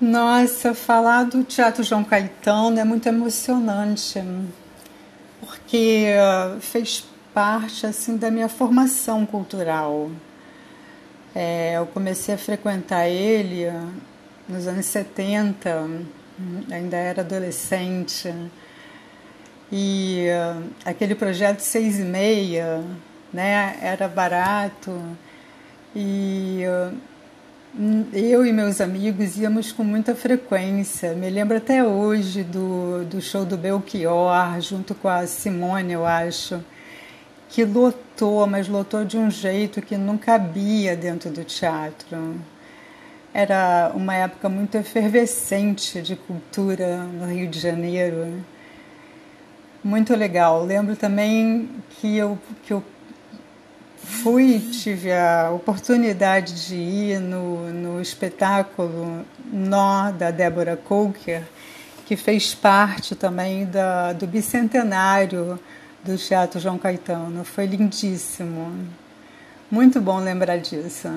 Nossa, falar do Teatro João Caetano é muito emocionante, porque uh, fez parte assim da minha formação cultural. É, eu comecei a frequentar ele uh, nos anos 70, ainda era adolescente, e uh, aquele projeto seis e meia, né, era barato e eu e meus amigos íamos com muita frequência. Me lembro até hoje do, do show do Belchior, junto com a Simone, eu acho, que lotou, mas lotou de um jeito que não cabia dentro do teatro. Era uma época muito efervescente de cultura no Rio de Janeiro. Muito legal. Lembro também que eu, que eu fui, tive a oportunidade de ir no, no espetáculo Nó da Débora Coker, que fez parte também da, do bicentenário do Teatro João Caetano. Foi lindíssimo. Muito bom lembrar disso.